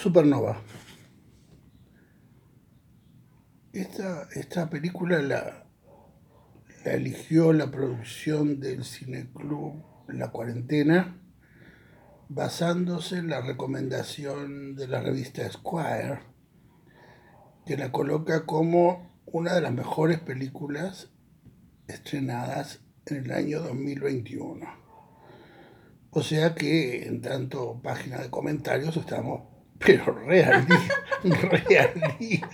Supernova. Esta, esta película la, la eligió la producción del Cineclub La Cuarentena basándose en la recomendación de la revista Squire, que la coloca como una de las mejores películas estrenadas en el año 2021. O sea que en tanto página de comentarios estamos, pero real día,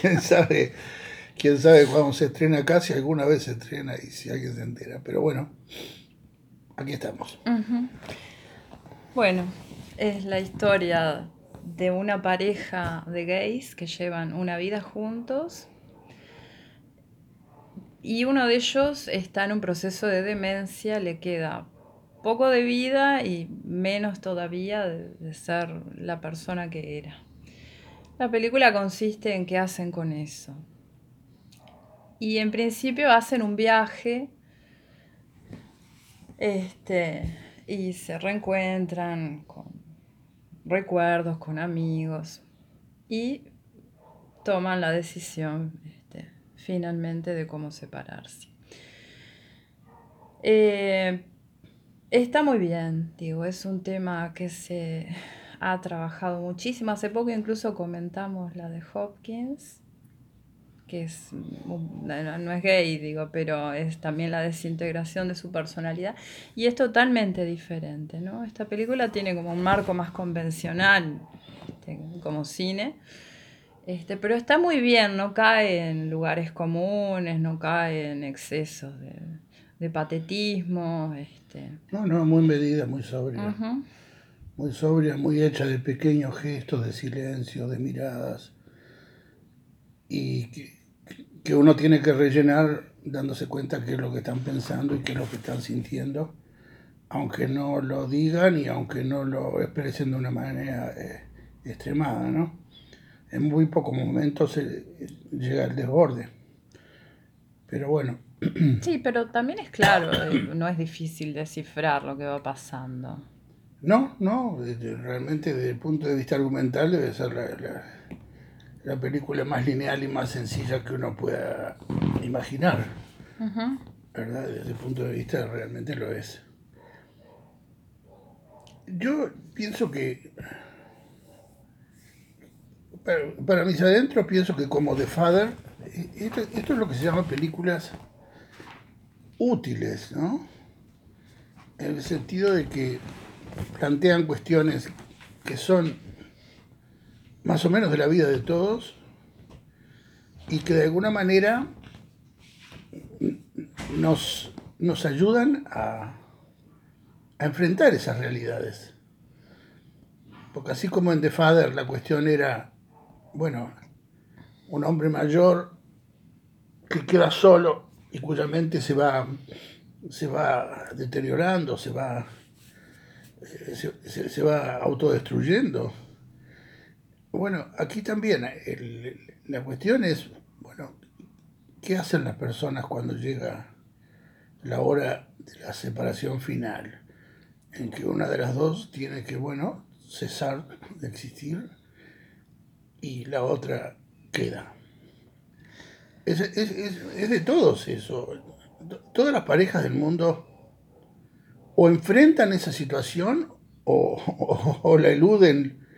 ¿Quién sabe? ¿Quién sabe cuándo se estrena acá? Si alguna vez se estrena y si alguien se entera. Pero bueno, aquí estamos. Bueno, es la historia de una pareja de gays que llevan una vida juntos y uno de ellos está en un proceso de demencia, le queda poco de vida y menos todavía de, ser la persona que era. La película consiste en qué hacen con eso. Y en principio hacen un viaje este, y se reencuentran con recuerdos, con amigos y toman la decisión este, finalmente de cómo separarse. Eh, está muy bien, digo, es un tema que se ha trabajado muchísimo. Hace poco incluso comentamos la de Hopkins, que es, no es gay, digo, pero es también la desintegración de su personalidad. Y es totalmente diferente, ¿no? Esta película tiene como un marco más convencional, como cine. Este, pero está muy bien, no cae en lugares comunes, no cae en excesos de, patetismo. Este. No, no, muy medida, muy sobria. Muy sobria, muy hecha de pequeños gestos, de silencio, de miradas. Y que uno tiene que rellenar dándose cuenta qué es lo que están pensando y qué es lo que están sintiendo, aunque no lo digan y aunque no lo expresen de una manera eh, extremada, ¿no? En muy pocos momentos se llega el desborde. Pero bueno. Sí, pero también es claro, eh, no es difícil descifrar lo que va pasando. No, no, realmente desde el punto de vista argumental debe ser la la película más lineal y más sencilla que uno pueda imaginar. ¿Verdad? Desde el punto de vista realmente lo es. Yo pienso que, para, mis adentros, pienso que como The Father, esto, esto, es lo que se llama películas útiles, ¿no? En el sentido de que plantean cuestiones que son más o menos de la vida de todos y que de alguna manera nos, nos ayudan a, a enfrentar esas realidades. Porque así como en The Father la cuestión era, bueno, un hombre mayor que queda solo y cuya mente se va, se va deteriorando, se va, eh, se, se va autodestruyendo bueno, aquí también la cuestión es, bueno, ¿qué hacen las personas cuando llega la hora de la separación final? En que una de las dos tiene que, bueno, cesar de existir y la otra queda. Es, de todos eso. Todas las parejas del mundo o enfrentan esa situación o la eluden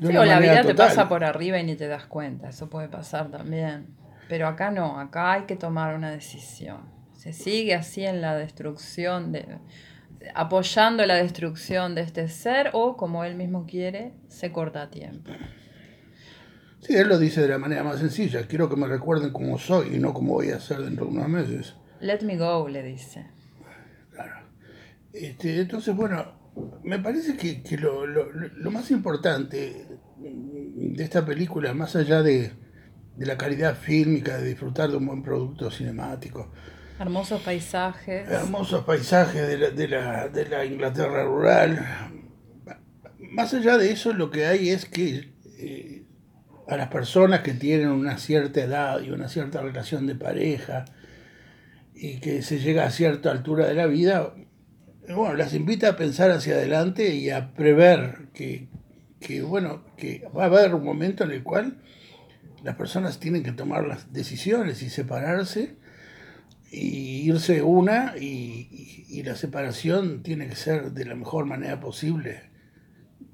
Sí, o la vida te pasa por arriba y ni te das cuenta, eso puede pasar también. Pero acá no, acá hay que tomar una decisión. Se sigue así en la destrucción, de, apoyando la destrucción de este ser o, como él mismo quiere, se corta a tiempo. Sí, él lo dice de la manera más sencilla. Quiero que me recuerden como soy y no como voy a ser dentro de unos meses. Let me go, le dice. Claro. Este, entonces, bueno, me parece que, lo, más importante de esta película, más allá de, la calidad fílmica, de disfrutar de un buen producto cinemático, hermosos paisajes, hermosos paisajes de la, Inglaterra rural, más allá de eso, lo que hay es que eh, a las personas que tienen una cierta edad y una cierta relación de pareja, y que se llega a cierta altura de la vida, bueno, las invita a pensar hacia adelante y a prever qué, que, bueno, que va a haber un momento en el cual las personas tienen que tomar las decisiones y separarse y irse una y, y, la separación tiene que ser de la mejor manera posible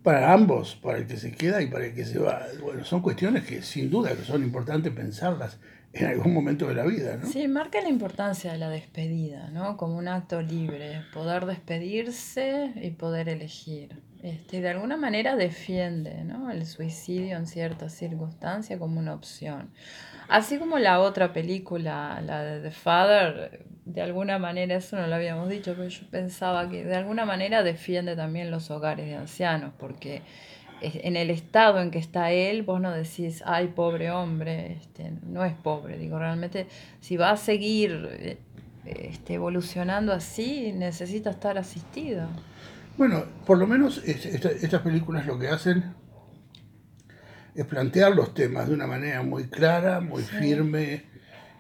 para ambos, para el que se queda y para el que se va. Bueno, son cuestiones que sin duda que son importantes pensarlas en algún momento de la vida, ¿no? Sí, marca la importancia de la despedida, ¿no? Como un acto libre, poder despedirse y poder elegir. Este, de alguna manera defiende ¿no? el suicidio en ciertas circunstancias como una opción. Así como la otra película, la de The Father, de alguna manera, eso no lo habíamos dicho, pero yo pensaba que de alguna manera defiende también los hogares de ancianos, porque en el estado en que está él, vos no decís, ay, pobre hombre, este, no es pobre, digo, realmente si va a seguir eh, este, evolucionando así, necesita estar asistido. Bueno, por lo menos estas películas lo que hacen es plantear los temas de una manera muy clara, muy firme,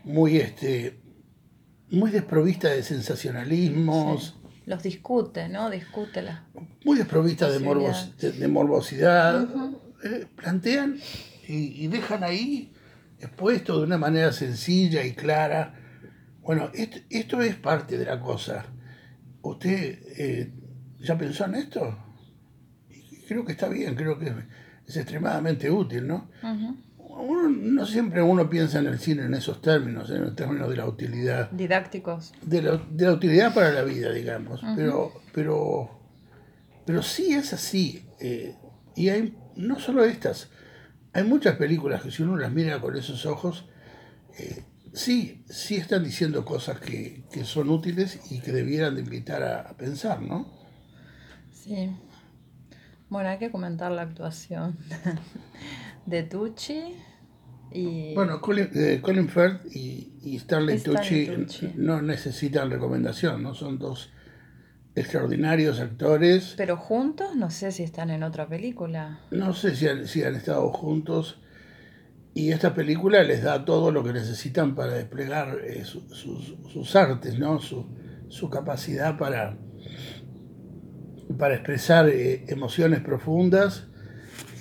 muy este muy desprovista de sensacionalismos. Los discute, ¿no? Discútela. Muy desprovista de, de, morbosidad. Eh, plantean y, dejan ahí expuesto de una manera sencilla y clara. Bueno, esto, es parte de la cosa. Usted eh, ¿Ya pensó en esto? creo que está bien, creo que es extremadamente útil, ¿no? uno, no siempre uno piensa en el cine en esos términos, en términos de la utilidad. Didácticos. De la, utilidad para la vida, digamos. pero, pero, pero sí es así. Eh, y hay no solo estas, hay muchas películas que si uno las mira con esos ojos, eh, sí, sí están diciendo cosas que, son útiles y que debieran de invitar a pensar, ¿no? Sí. Bueno, hay que comentar la actuación de Tucci y... Bueno, Colin, eh, Firth y, Stanley, Tucci, no necesitan recomendación, ¿no? Son dos extraordinarios actores. Pero juntos, no sé si están en otra película. No sé si han, si han estado juntos. Y esta película les da todo lo que necesitan para desplegar eh, sus, artes, ¿no? Su, su capacidad para para expresar eh, emociones profundas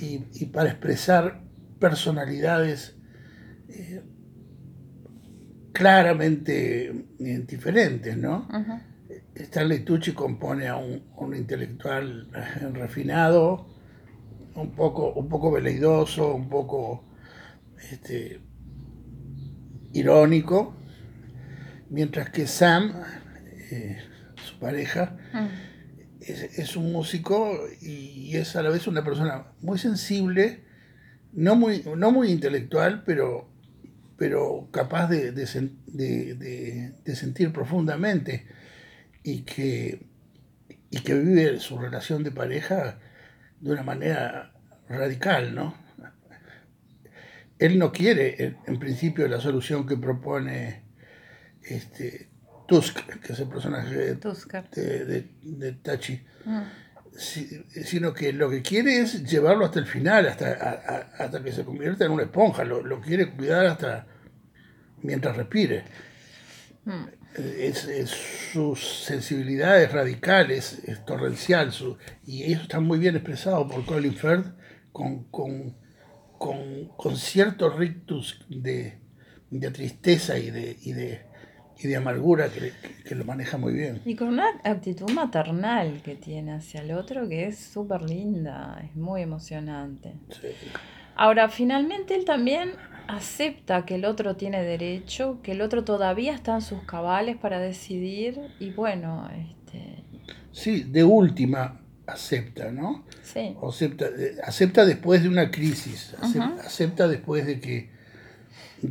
y, para expresar personalidades eh, claramente diferentes, ¿no? Stanley Tucci compone a un, intelectual eh, refinado, un poco, un poco veleidoso, un poco este, irónico, mientras que Sam, su pareja, es, un músico y es a la vez una persona muy sensible, no muy, no muy intelectual, pero, pero capaz de, sentir profundamente y que, y que vive su relación de pareja de una manera radical, ¿no? Él no quiere, en, principio, la solución que propone este, Tusk, que es el personaje de, de, Tachi, mm. sino que lo que quiere es llevarlo hasta el final, hasta, hasta que se convierta en una esponja, lo, quiere cuidar hasta mientras respire. Mm. Es, su sensibilidad es radical, es, torrencial, su, y eso está muy bien expresado por Colin Firth con, con, con, cierto rictus de, de tristeza y de, y de y de amargura que, lo maneja muy bien. Y con una actitud maternal que tiene hacia el otro que es súper linda, es muy emocionante. Ahora, finalmente él también acepta que el otro tiene derecho, que el otro todavía está en sus cabales para decidir y bueno, este... Sí, de última acepta, ¿no? Sí. Acepta, eh, acepta después de una crisis, acepta después de que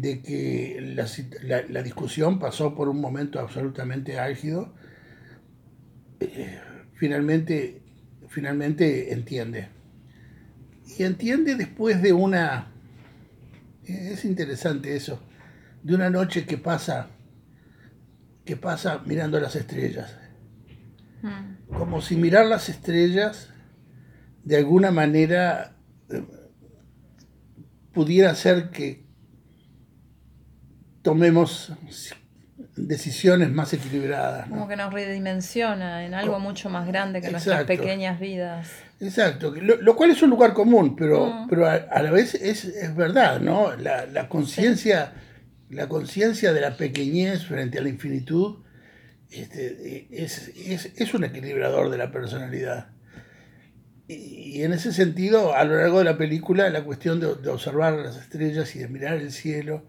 de que la, discusión pasó por un momento absolutamente álgido, eh, finalmente, finalmente entiende. Y entiende después de una, es interesante eso, de una noche que pasa, que pasa mirando las estrellas. Mm. Como si mirar las estrellas de alguna manera eh, pudiera ser que tomemos decisiones más equilibradas. ¿no? Como que nos redimensiona en algo mucho más grande que nuestras pequeñas vidas. Exacto, lo, lo cual es un lugar común, pero, Mm. pero a, a la vez es, es verdad, ¿no? La, la conciencia la conciencia de la pequeñez frente a la infinitud este, es, es, es un equilibrador de la personalidad. Y, y en ese sentido, a lo largo de la película, la cuestión de, de observar las estrellas y de mirar el cielo,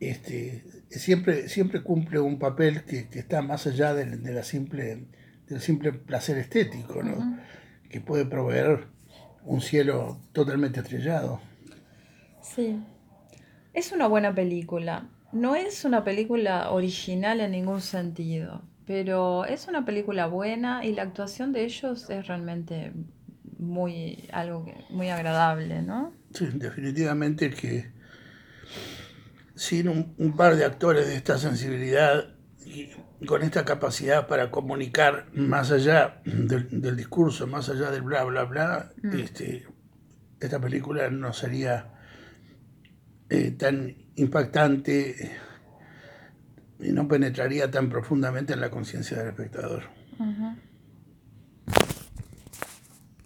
este, siempre, siempre cumple un papel que, que está más allá del, de la simple, del simple placer estético, ¿no? Que puede proveer un cielo totalmente estrellado. Sí. Es una buena película. No es una película original en ningún sentido, pero es una película buena y la actuación de ellos es realmente muy algo que- muy agradable, ¿no? Sí, definitivamente que sin un, un par de actores de esta sensibilidad y con esta capacidad para comunicar más allá del, del discurso, más allá del bla, bla, bla, Mm. este, esta película no sería eh, tan impactante y no penetraría tan profundamente en la conciencia del espectador.